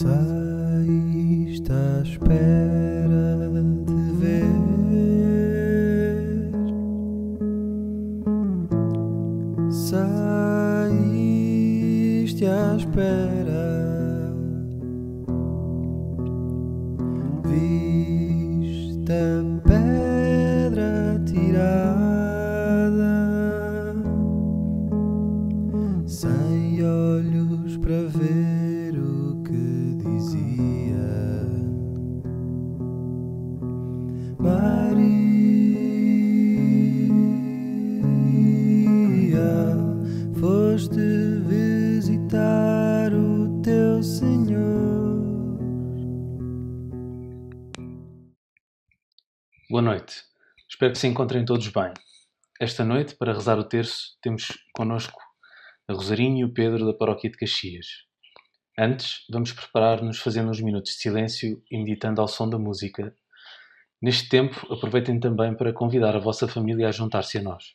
Saíste à espera Espero que se encontrem todos bem. Esta noite, para rezar o terço, temos connosco a Rosarinho e o Pedro da Paróquia de Caxias. Antes, vamos preparar-nos fazendo uns minutos de silêncio e meditando ao som da música. Neste tempo, aproveitem também para convidar a vossa família a juntar-se a nós.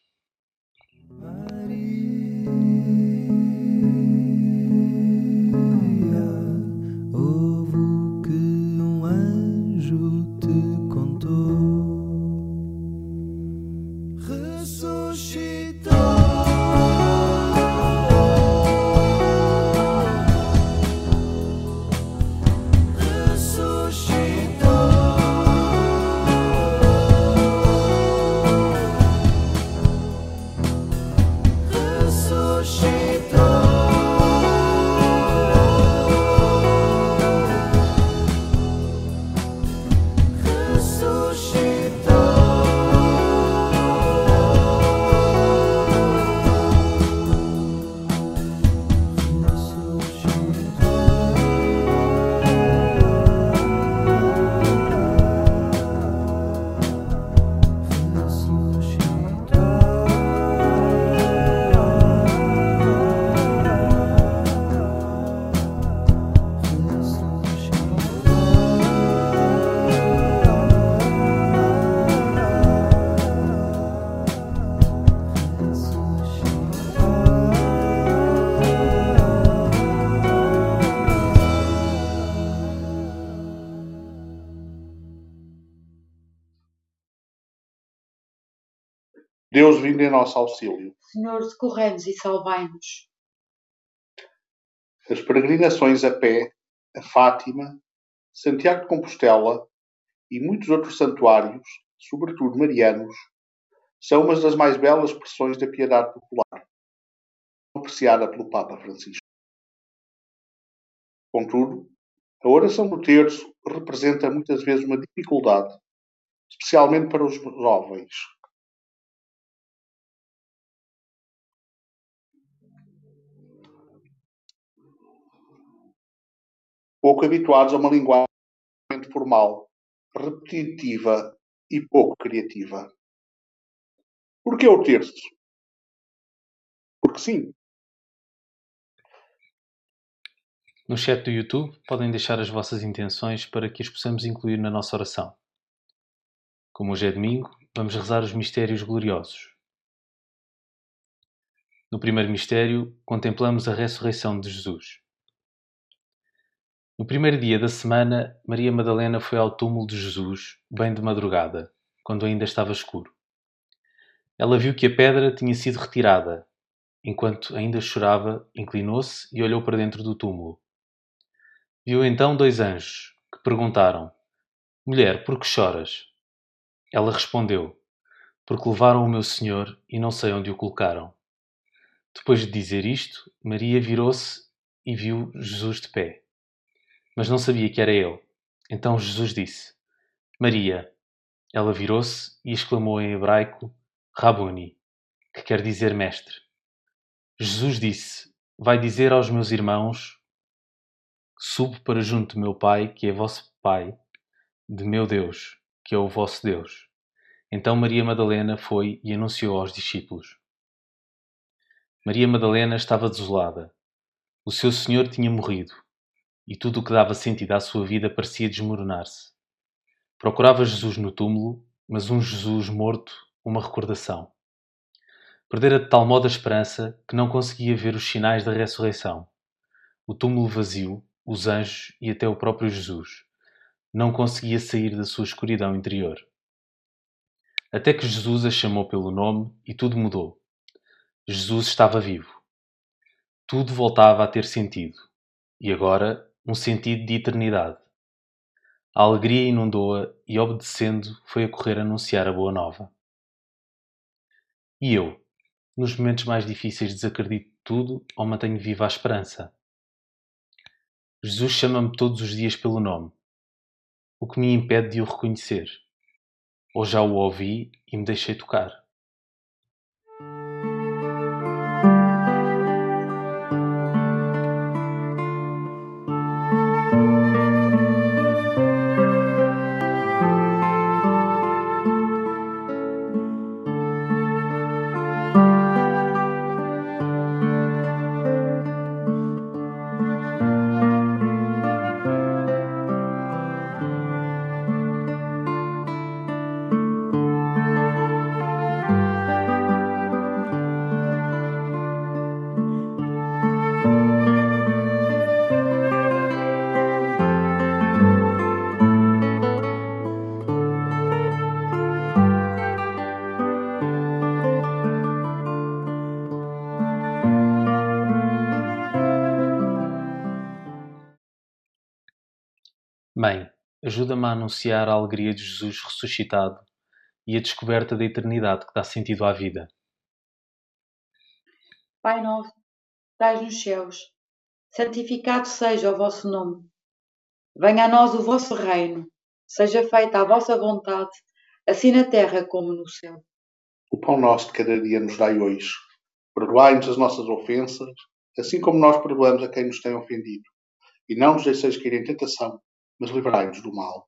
Deus vindo em nosso auxílio. Senhor, socorrei-nos e salvai-nos. As peregrinações a pé, a Fátima, Santiago de Compostela e muitos outros santuários, sobretudo marianos, são umas das mais belas expressões da piedade popular, apreciada pelo Papa Francisco. Contudo, a oração do terço representa muitas vezes uma dificuldade, especialmente para os jovens, pouco habituados a uma linguagem formal, repetitiva e pouco criativa. Por que o terço? Porque sim. No chat do YouTube podem deixar as vossas intenções para que as possamos incluir na nossa oração. Como hoje é domingo, vamos rezar os mistérios gloriosos. No primeiro mistério, contemplamos a ressurreição de Jesus. No primeiro dia da semana, Maria Madalena foi ao túmulo de Jesus, bem de madrugada, quando ainda estava escuro. Ela viu que a pedra tinha sido retirada. Enquanto ainda chorava, inclinou-se e olhou para dentro do túmulo. Viu então dois anjos, que perguntaram: Mulher, por que choras? Ela respondeu: Porque levaram o meu Senhor e não sei onde o colocaram. Depois de dizer isto, Maria virou-se e viu Jesus de pé. Mas não sabia que era ele. Então Jesus disse: Maria. Ela virou-se e exclamou em hebraico: Rabuni, que quer dizer mestre. Jesus disse: Vai dizer aos meus irmãos: Subo para junto de meu Pai, que é vosso Pai, de meu Deus, que é o vosso Deus. Então Maria Madalena foi e anunciou aos discípulos. Maria Madalena estava desolada. O seu Senhor tinha morrido, e tudo o que dava sentido à sua vida parecia desmoronar-se. Procurava Jesus no túmulo, mas um Jesus morto, uma recordação. Perdera de tal modo a esperança que não conseguia ver os sinais da ressurreição. O túmulo vazio, os anjos e até o próprio Jesus. Não conseguia sair da sua escuridão interior. Até que Jesus a chamou pelo nome e tudo mudou. Jesus estava vivo. Tudo voltava a ter sentido. E agora, um sentido de eternidade. A alegria inundou-a e, obedecendo, foi a correr anunciar a boa nova. E eu, nos momentos mais difíceis, desacredito de tudo ou mantenho viva a esperança? Jesus chama-me todos os dias pelo nome. O que me impede de o reconhecer? Ou já o ouvi e me deixei tocar? Anunciar a alegria de Jesus ressuscitado e a descoberta da eternidade que dá sentido à vida. Pai nosso, que estais nos céus, santificado seja o vosso nome. Venha a nós o vosso reino, seja feita a vossa vontade, assim na terra como no céu. O pão nosso de cada dia nos dai hoje. Perdoai-nos as nossas ofensas, assim como nós perdoamos a quem nos tem ofendido. E não nos deixeis cair em tentação, mas livrai-nos do mal.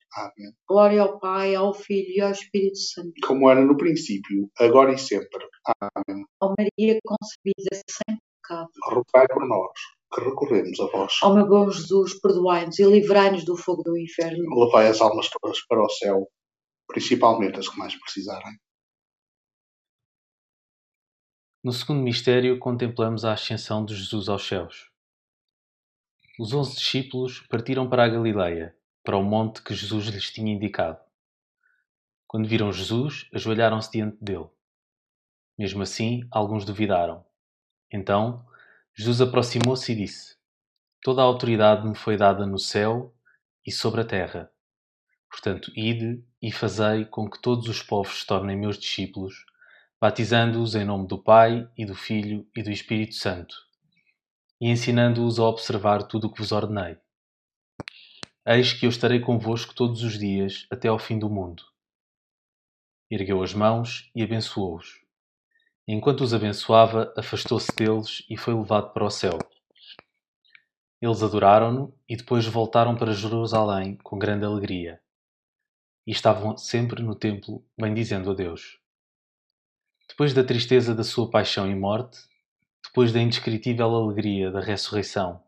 Amém. Glória ao Pai, ao Filho e ao Espírito Santo. Como era no princípio, agora e sempre. Amém. Ó Maria concebida sem pecado. Rogai por nós, que recorremos a vós. Ó meu bom Jesus, perdoai-nos e livrai-nos do fogo do inferno. Levai as almas todas para o céu, principalmente as que mais precisarem. No segundo mistério, contemplamos a ascensão de Jesus aos céus. Os onze discípulos partiram para a Galileia, para o monte que Jesus lhes tinha indicado. Quando viram Jesus, ajoelharam-se diante dele. Mesmo assim, alguns duvidaram. Então, Jesus aproximou-se e disse: Toda a autoridade me foi dada no céu e sobre a terra. Portanto, ide e fazei com que todos os povos se tornem meus discípulos, batizando-os em nome do Pai e do Filho e do Espírito Santo, e ensinando-os a observar tudo o que vos ordenei. Eis que eu estarei convosco todos os dias até ao fim do mundo. Ergueu as mãos e abençoou-os. Enquanto os abençoava, afastou-se deles e foi levado para o céu. Eles adoraram-no e depois voltaram para Jerusalém com grande alegria. E estavam sempre no templo bendizendo a Deus. Depois da tristeza da sua paixão e morte, depois da indescritível alegria da ressurreição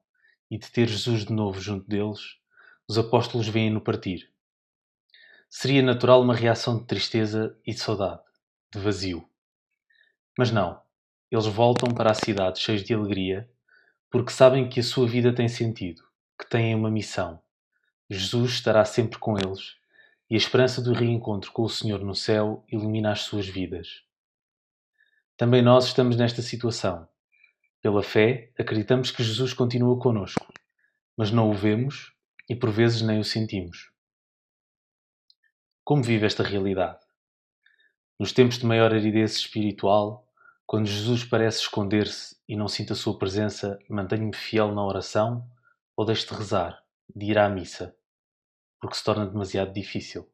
e de ter Jesus de novo junto deles, os apóstolos veem-no partir. Seria natural uma reação de tristeza e de saudade, de vazio. Mas não, eles voltam para a cidade cheios de alegria, porque sabem que a sua vida tem sentido, que têm uma missão. Jesus estará sempre com eles e a esperança do reencontro com o Senhor no céu ilumina as suas vidas. Também nós estamos nesta situação. Pela fé, acreditamos que Jesus continua conosco, mas não o vemos e por vezes nem o sentimos. Como vive esta realidade? Nos tempos de maior aridez espiritual, quando Jesus parece esconder-se e não sinto a sua presença, mantenho-me fiel na oração ou deixo de rezar, de ir à missa, porque se torna demasiado difícil.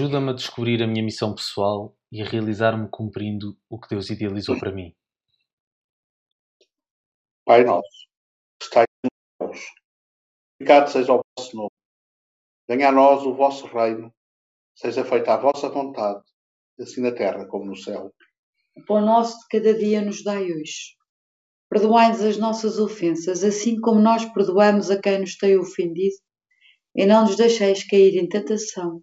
Ajuda-me a descobrir a minha missão pessoal e a realizar-me cumprindo o que Deus idealizou para mim. Pai nosso, que estais nos céus, santificado seja o vosso nome. Venha a nós o vosso reino, seja feita a vossa vontade, assim na terra como no céu. O pão nosso de cada dia nos dai hoje. Perdoai-nos as nossas ofensas, assim como nós perdoamos a quem nos tem ofendido. E não nos deixeis cair em tentação,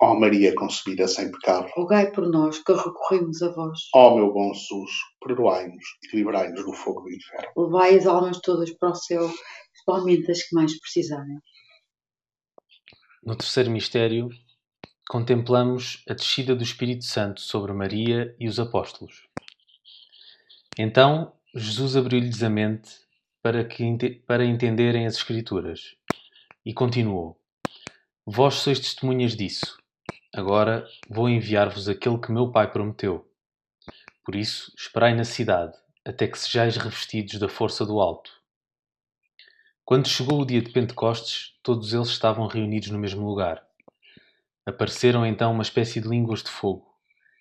Ó Maria concebida sem pecado. Rogai por nós que recorremos a vós. Ó meu bom Jesus, perdoai-nos e livrai-nos do fogo do inferno. Levai as almas todas para o céu, especialmente as que mais precisarem. No terceiro mistério, contemplamos a descida do Espírito Santo sobre Maria e os apóstolos. Então, Jesus abriu-lhes a mente para, que, para entenderem as Escrituras e continuou: Vós sois testemunhas disso. Agora vou enviar-vos aquele que meu Pai prometeu. Por isso, esperai na cidade, até que sejais revestidos da força do alto. Quando chegou o dia de Pentecostes, todos eles estavam reunidos no mesmo lugar. Apareceram então uma espécie de línguas de fogo,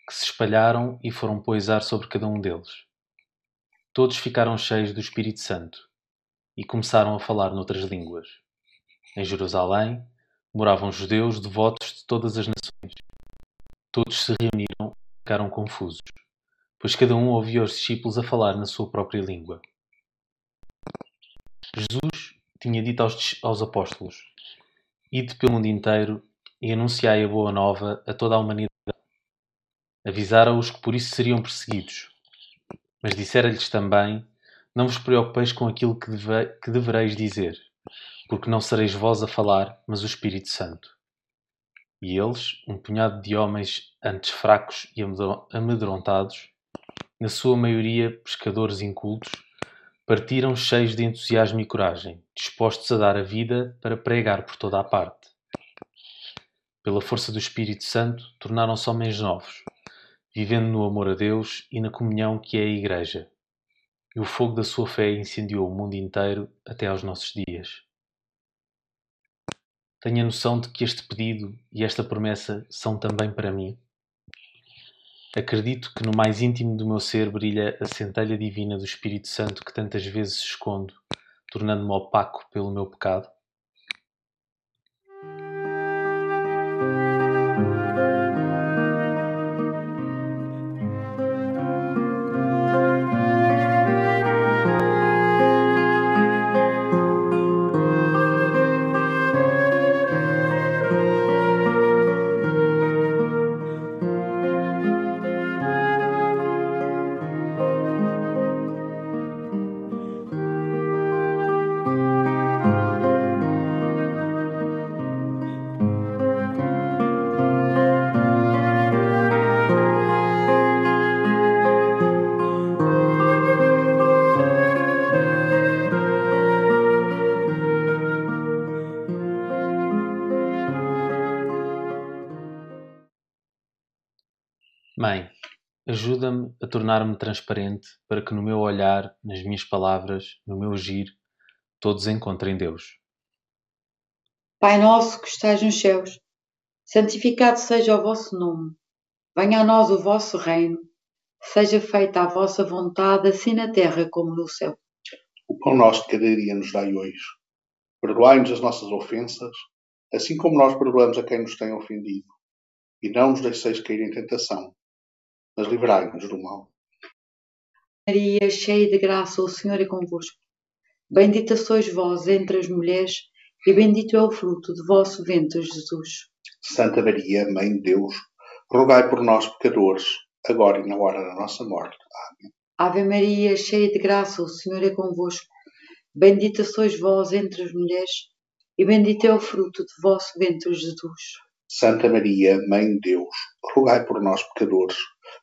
que se espalharam e foram poisar sobre cada um deles. Todos ficaram cheios do Espírito Santo e começaram a falar noutras línguas. Em Jerusalém moravam judeus devotos de todas as nações. Todos se reuniram e ficaram confusos, pois cada um ouvia os discípulos a falar na sua própria língua. Jesus tinha dito aos, aos apóstolos: Ide pelo mundo inteiro e anunciai a boa nova a toda a humanidade. Avisara-os que por isso seriam perseguidos. Mas dissera-lhes também: Não vos preocupeis com aquilo que, deve, que devereis dizer, porque não sereis vós a falar, mas o Espírito Santo. E eles, um punhado de homens antes fracos e amedro- amedrontados, na sua maioria pescadores incultos, partiram cheios de entusiasmo e coragem, dispostos a dar a vida para pregar por toda a parte. Pela força do Espírito Santo, tornaram-se homens novos, vivendo no amor a Deus e na comunhão que é a Igreja. E o fogo da sua fé incendiou o mundo inteiro até aos nossos dias. Tenho a noção de que este pedido e esta promessa são também para mim. Acredito que no mais íntimo do meu ser brilha a centelha divina do Espírito Santo que tantas vezes escondo, tornando-me opaco pelo meu pecado. A tornar-me transparente para que no meu olhar, nas minhas palavras, no meu agir, todos encontrem Deus. Pai nosso que estais nos céus, santificado seja o vosso nome. Venha a nós o vosso reino. Seja feita a vossa vontade, assim na terra como no céu. O pão nosso de cada dia nos dai hoje. Perdoai-nos as nossas ofensas, assim como nós perdoamos a quem nos tem ofendido. E não nos deixeis cair em tentação, mas livrai-nos do mal. Maria, cheia de graça, o Senhor é convosco. Bendita sois vós entre as mulheres, e bendito é o fruto do vosso ventre, Jesus. Santa Maria, Mãe de Deus, rogai por nós, pecadores, agora e na hora da nossa morte. Amém. Ave Maria, cheia de graça, o Senhor é convosco. Bendita sois vós entre as mulheres, e bendito é o fruto do vosso ventre, Jesus. Santa Maria, Mãe de Deus, rogai por nós, pecadores,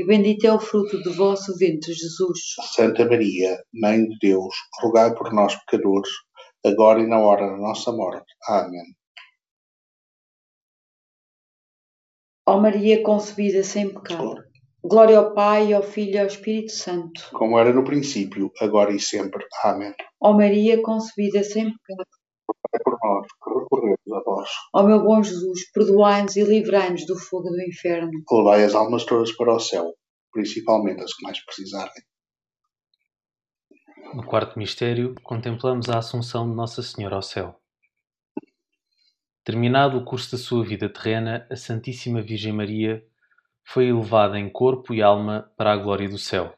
e bendito é o fruto do vosso ventre, Jesus. Santa Maria, Mãe de Deus, rogai por nós, pecadores, agora e na hora da nossa morte. Amém. Ó Maria concebida sem pecado. Glória ao Pai, ao Filho e ao Espírito Santo. Como era no princípio, agora e sempre. Amém. Ó Maria concebida sem pecado. É por nós que recorremos a vós. Ó meu bom Jesus, perdoai-nos e livrai-nos do fogo do inferno. Levai as almas todas para o céu, principalmente as que mais precisarem. No quarto mistério, contemplamos a Assunção de Nossa Senhora ao céu. Terminado o curso da sua vida terrena, a Santíssima Virgem Maria foi elevada em corpo e alma para a glória do céu.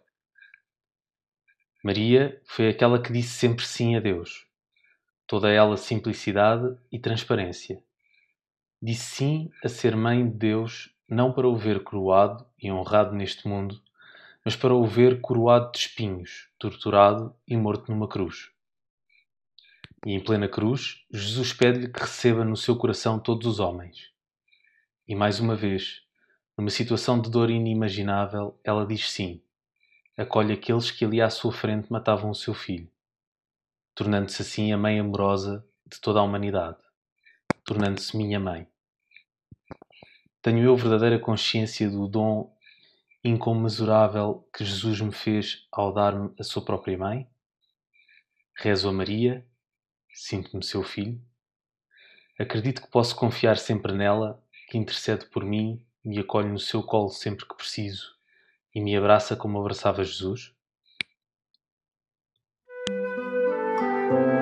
Maria foi aquela que disse sempre sim a Deus, toda ela simplicidade e transparência. Disse sim a ser mãe de Deus, não para o ver coroado e honrado neste mundo, mas para o ver coroado de espinhos, torturado e morto numa cruz. E em plena cruz, Jesus pede-lhe que receba no seu coração todos os homens. E mais uma vez, numa situação de dor inimaginável, ela diz sim. Acolhe aqueles que ali à sua frente matavam o seu filho, tornando-se assim a mãe amorosa de toda a humanidade, tornando-se minha mãe. Tenho eu verdadeira consciência do dom incomensurável que Jesus me fez ao dar-me a sua própria mãe? Rezo a Maria, sinto-me seu filho. Acredito que posso confiar sempre nela, que intercede por mim, me acolhe no seu colo sempre que preciso e me abraça como abraçava Jesus? Mãe,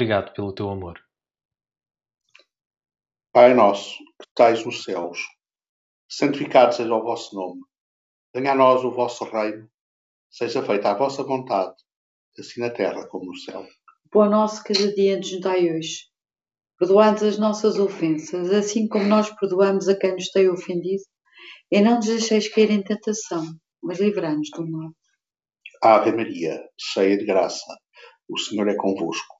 obrigado pelo teu amor. Pai nosso, que estais nos céus, santificado seja o vosso nome. Venha a nós o vosso reino, seja feita a vossa vontade, assim na terra como no céu. O pão nosso cada dia nos dai hoje. Perdoando as nossas ofensas, assim como nós perdoamos a quem nos tem ofendido, e não nos deixeis cair em tentação, mas livrai-nos do mal. Ave Maria, cheia de graça, o Senhor é convosco.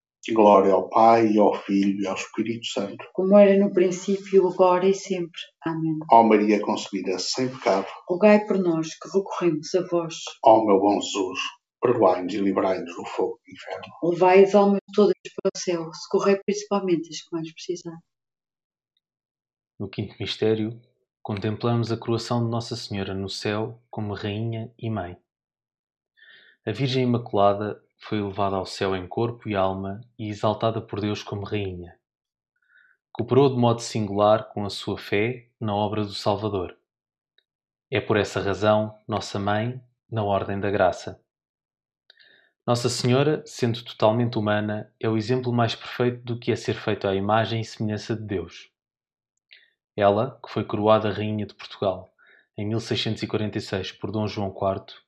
Glória ao Pai, e ao Filho, e ao Espírito Santo. Como era no princípio, agora e sempre. Amém. Ó Maria concebida sem pecado, Rogai por nós que recorremos a vós. ó meu bom Jesus, perdoai-nos e livrai-nos do fogo do inferno. Levai as almas todas para o céu, socorrei principalmente as que mais precisarem. No quinto mistério, contemplamos a coroação de Nossa Senhora no céu como Rainha e Mãe. A Virgem Imaculada foi elevada ao céu em corpo e alma e exaltada por Deus como Rainha. Cooperou de modo singular com a sua fé na obra do Salvador. É por essa razão Nossa Mãe na Ordem da Graça. Nossa Senhora, sendo totalmente humana, é o exemplo mais perfeito do que é ser feito à imagem e semelhança de Deus. Ela, que foi coroada Rainha de Portugal em 1646 por Dom João IV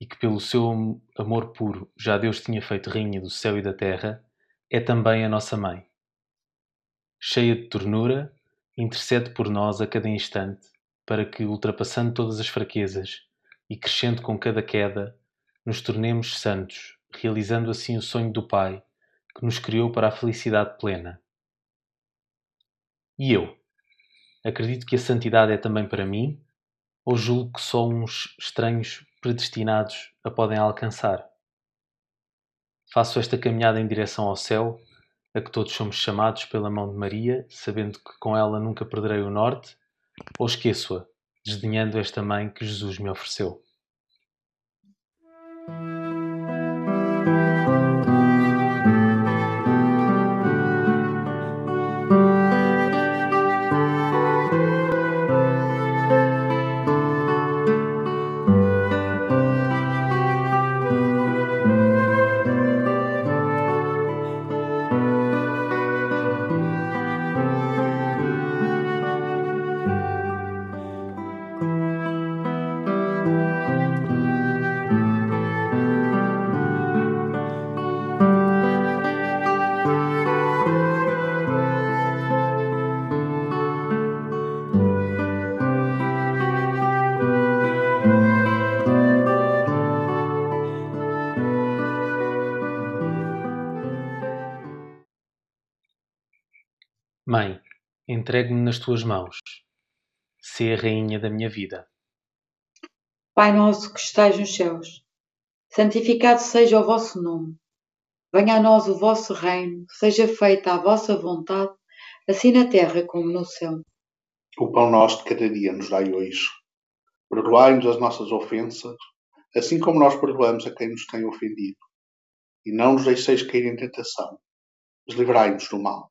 e que pelo seu amor puro já Deus tinha feito Rainha do céu e da terra, é também a nossa Mãe. Cheia de ternura, intercede por nós a cada instante para que, ultrapassando todas as fraquezas e crescendo com cada queda, nos tornemos santos, realizando assim o sonho do Pai que nos criou para a felicidade plena. E eu? Acredito que a santidade é também para mim? Ou julgo que só uns estranhos predestinados a podem alcançar? Faço esta caminhada em direção ao céu, a que todos somos chamados pela mão de Maria, sabendo que com ela nunca perderei o norte, ou esqueço-a, desdenhando esta mãe que Jesus me ofereceu. Entregue-me nas tuas mãos. Sê a rainha da minha vida. Pai nosso que estais nos céus, santificado seja o vosso nome. Venha a nós o vosso reino, seja feita a vossa vontade, assim na terra como no céu. O pão nosso de cada dia nos dai hoje. Perdoai-nos as nossas ofensas, assim como nós perdoamos a quem nos tem ofendido. E não nos deixeis cair em tentação, mas livrai-nos do mal.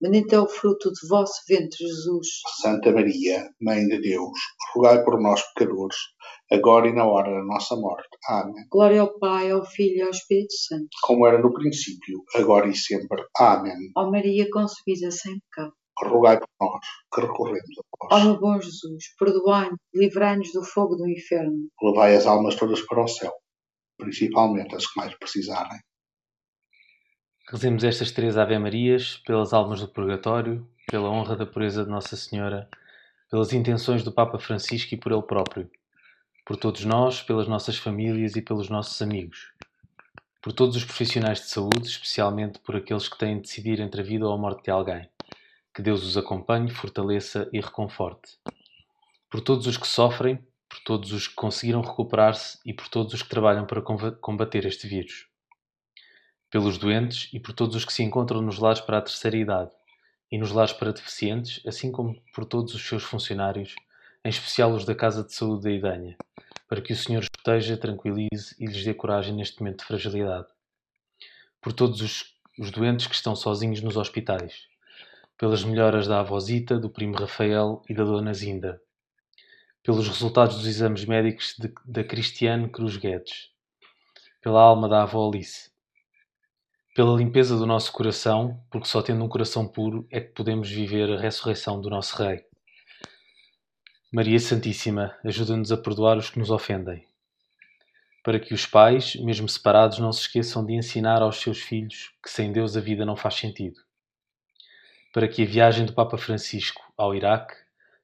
bendito é o fruto do vosso ventre, Jesus. Santa Maria, Mãe de Deus, rogai por nós pecadores, agora e na hora da nossa morte. Amém. Glória ao Pai, ao Filho e ao Espírito Santo. Como era no princípio, agora e sempre. Amém. Ó Maria concebida sem pecado. Rogai por nós, que recorremos a Ó vós. meu bom Jesus, perdoai-nos, livrai-nos do fogo do inferno. Levai as almas todas para o céu, principalmente as que mais precisarem. Rezemos estas três Ave Marias pelas almas do purgatório, pela honra da pureza de Nossa Senhora, pelas intenções do Papa Francisco e por ele próprio, por todos nós, pelas nossas famílias e pelos nossos amigos, por todos os profissionais de saúde, especialmente por aqueles que têm de decidir entre a vida ou a morte de alguém. Que Deus os acompanhe, fortaleça e reconforte. Por todos os que sofrem, por todos os que conseguiram recuperar-se e por todos os que trabalham para comba- combater este vírus pelos doentes e por todos os que se encontram nos lares para a terceira idade e nos lares para deficientes, assim como por todos os seus funcionários, em especial os da Casa de Saúde da Idanha, para que o Senhor os proteja, tranquilize e lhes dê coragem neste momento de fragilidade. Por todos os, os doentes que estão sozinhos nos hospitais, pelas melhoras da avózita, do primo Rafael e da dona Zinda, pelos resultados dos exames médicos da Cristiane Cruz Guedes, pela alma da avó Alice, pela limpeza do nosso coração, porque só tendo um coração puro é que podemos viver a ressurreição do nosso Rei. Maria Santíssima, ajuda-nos a perdoar os que nos ofendem, para que os pais, mesmo separados, não se esqueçam de ensinar aos seus filhos que sem Deus a vida não faz sentido, para que a viagem do Papa Francisco ao Iraque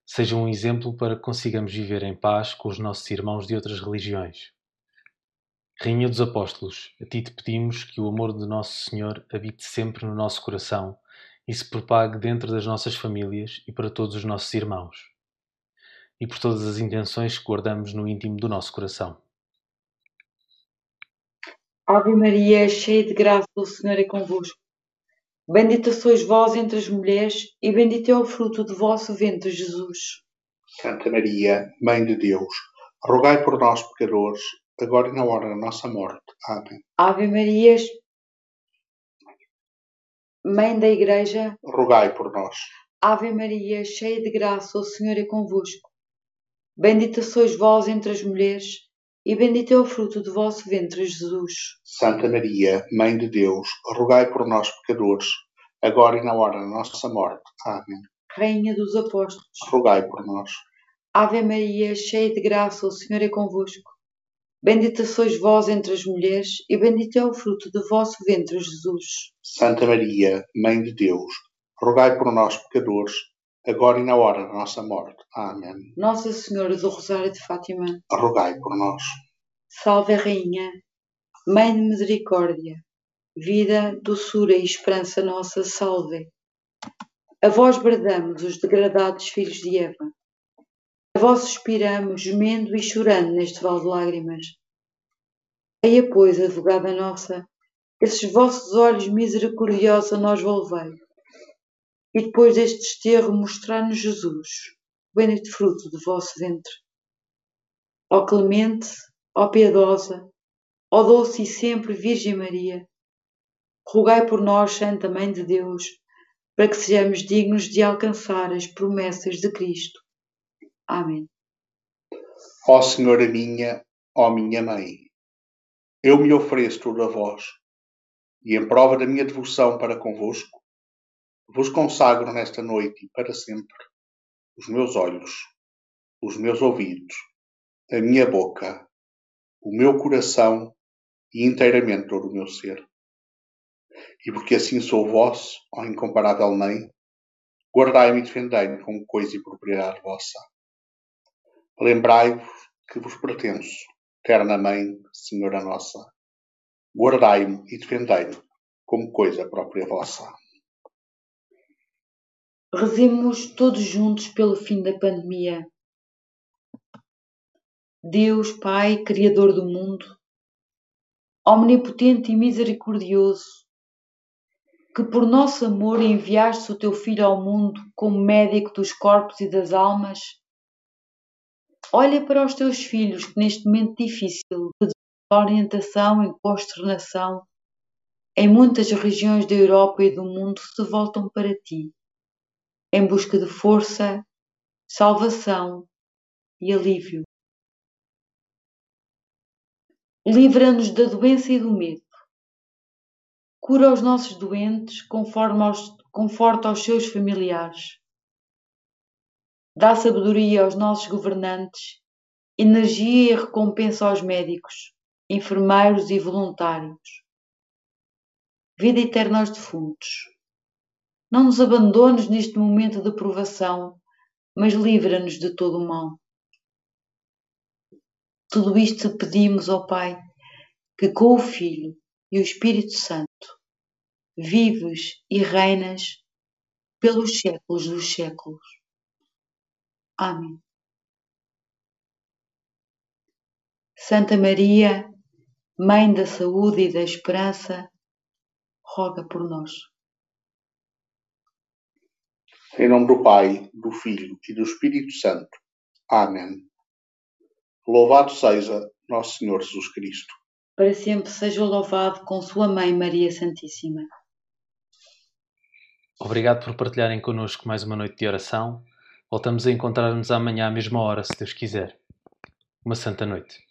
seja um exemplo para que consigamos viver em paz com os nossos irmãos de outras religiões. Rainha dos Apóstolos, a ti te pedimos que o amor de Nosso Senhor habite sempre no nosso coração e se propague dentro das nossas famílias e para todos os nossos irmãos, e por todas as intenções que guardamos no íntimo do nosso coração. Ave Maria, cheia de graça, o Senhor é convosco. Bendita sois vós entre as mulheres, e bendito é o fruto do vosso ventre, Jesus. Santa Maria, Mãe de Deus, rogai por nós, pecadores, agora e na hora da nossa morte. Amém. Ave Maria, Mãe da Igreja, Rogai por nós. Ave Maria, cheia de graça, o Senhor é convosco. Bendita sois vós entre as mulheres, e bendito é o fruto do vosso ventre, Jesus. Santa Maria, Mãe de Deus, rogai por nós, pecadores, agora e na hora da nossa morte. Amém. Rainha dos Apóstolos, Rogai por nós. Ave Maria, cheia de graça, o Senhor é convosco. Bendita sois vós entre as mulheres, e bendito é o fruto do vosso ventre, Jesus. Santa Maria, Mãe de Deus, rogai por nós, pecadores, agora e na hora da nossa morte. Amém. Nossa Senhora do Rosário de Fátima, Rogai por nós. salve Rainha, Mãe de Misericórdia, vida, doçura e esperança nossa, salve. A vós bradamos, os degradados filhos de Eva. Vós suspiramos, gemendo e chorando neste vale de lágrimas. Eia, pois, advogada nossa, esses vossos olhos misericordiosos a nós volvei. E depois deste desterro mostrar-nos Jesus, o bendito fruto do vosso ventre. Ó clemente, ó piedosa, ó doce e sempre Virgem Maria, rogai por nós, Santa Mãe de Deus, para que sejamos dignos de alcançar as promessas de Cristo. Amém. Ó Senhora minha, ó minha Mãe, eu me ofereço tudo a vós, e em prova da minha devoção para convosco, vos consagro nesta noite e para sempre os meus olhos, os meus ouvidos, a minha boca, o meu coração e inteiramente todo o meu ser. E porque assim sou vosso, ó incomparável Mãe, guardai-me e defendei-me como coisa e propriedade vossa. Lembrai-vos que vos pertenço, terna Mãe, Senhora nossa. Guardai-me e defendei-me como coisa própria vossa. Rezemos todos juntos pelo fim da pandemia. Deus, Pai, Criador do mundo, omnipotente e misericordioso, que por nosso amor enviaste o teu Filho ao mundo como médico dos corpos e das almas, olha para os teus filhos que neste momento difícil de desorientação e consternação em muitas regiões da Europa e do mundo se voltam para ti, em busca de força, salvação e alívio. Livra-nos da doença e do medo. Cura os nossos doentes, conforme aos, conforta aos seus familiares. Dá sabedoria aos nossos governantes, energia e recompensa aos médicos, enfermeiros e voluntários. Vida eterna aos defuntos. Não nos abandones neste momento de provação, mas livra-nos de todo o mal. Tudo isto pedimos, ó Pai, que com o Filho e o Espírito Santo vives e reinas pelos séculos dos séculos. Amém. Santa Maria, Mãe da Saúde e da Esperança, roga por nós. Em nome do Pai, do Filho e do Espírito Santo. Amém. Louvado seja Nosso Senhor Jesus Cristo. Para sempre seja louvado com Sua Mãe Maria Santíssima. Obrigado por partilharem connosco mais uma noite de oração. Voltamos a encontrar-nos amanhã à mesma hora, se Deus quiser. Uma santa noite.